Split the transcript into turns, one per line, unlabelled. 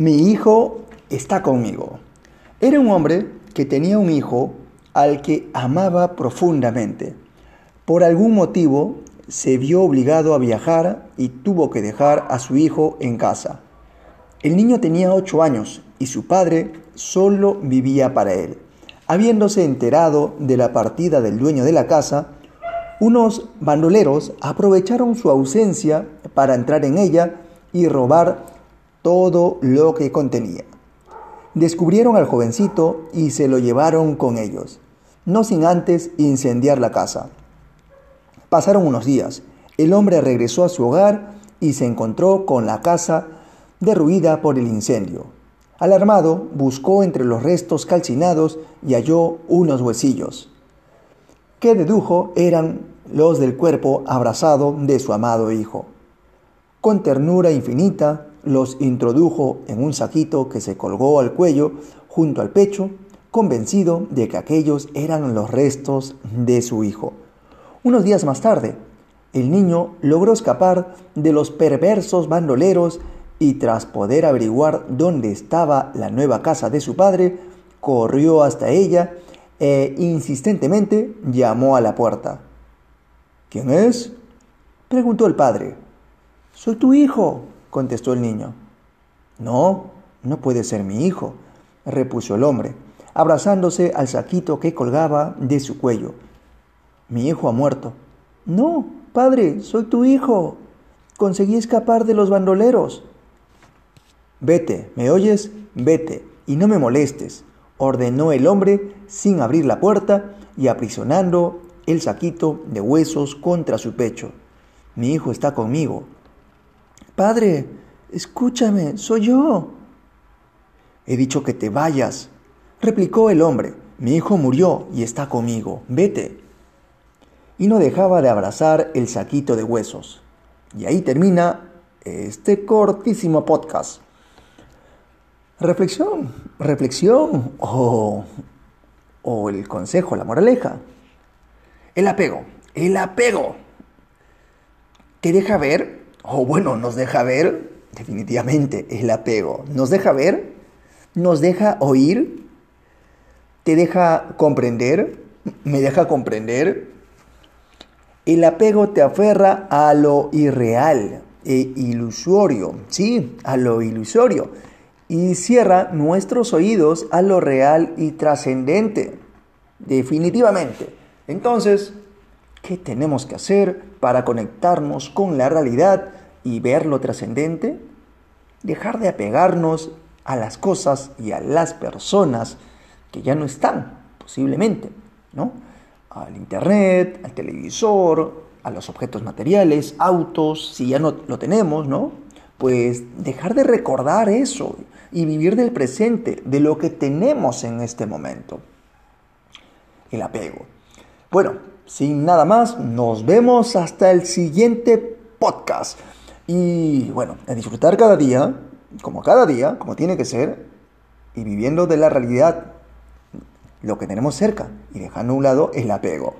Mi hijo está conmigo. Era un hombre que tenía un hijo al que amaba profundamente. Por algún motivo se vio obligado a viajar y tuvo que dejar a su hijo en casa. El niño tenía ocho años y su padre solo vivía para él. Habiéndose enterado de la partida del dueño de la casa, unos bandoleros aprovecharon su ausencia para entrar en ella y robar todo lo que contenía. Descubrieron al jovencito y se lo llevaron con ellos, no sin antes incendiar la casa. Pasaron unos días, el hombre regresó a su hogar y se encontró con la casa derruida por el incendio. Alarmado, buscó entre los restos calcinados y halló unos huesillos, que dedujo eran los del cuerpo abrazado de su amado hijo. Con ternura infinita, los introdujo en un saquito que se colgó al cuello junto al pecho, convencido de que aquellos eran los restos de su hijo. Unos días más tarde, el niño logró escapar de los perversos bandoleros y tras poder averiguar dónde estaba la nueva casa de su padre, corrió hasta ella e insistentemente llamó a la puerta. ¿Quién es? preguntó el padre. Soy tu hijo, contestó el niño. No, no puede ser mi hijo, repuso el hombre, abrazándose al saquito que colgaba de su cuello. Mi hijo ha muerto. No, padre, soy tu hijo. Conseguí escapar de los bandoleros. Vete, ¿me oyes? Vete, y no me molestes, ordenó el hombre sin abrir la puerta y aprisionando el saquito de huesos contra su pecho. Mi hijo está conmigo, Padre, escúchame, soy yo. He dicho que te vayas, replicó el hombre. Mi hijo murió y está conmigo. Vete. Y no dejaba de abrazar el saquito de huesos. Y ahí termina este cortísimo podcast. Reflexión, reflexión o, o el consejo, la moraleja. El apego, el apego. Te deja ver o bueno, nos deja ver definitivamente el apego. Nos deja ver, nos deja oír, te deja comprender, me deja comprender. El apego te aferra a lo irreal e ilusorio, sí, a lo ilusorio, y cierra nuestros oídos a lo real y trascendente, definitivamente. Entonces, ¿qué tenemos que hacer para conectarnos con la realidad y ver lo trascendente, dejar de apegarnos a las cosas y a las personas que ya no están, posiblemente, ¿no? Al internet, al televisor, a los objetos materiales, autos, si ya no lo tenemos, ¿no? Pues dejar de recordar eso y vivir del presente, de lo que tenemos en este momento. El apego. Bueno, sin nada más, nos vemos hasta el siguiente podcast. Y bueno, a disfrutar cada día, como cada día, como tiene que ser, y viviendo de la realidad lo que tenemos cerca y dejando a un lado el apego.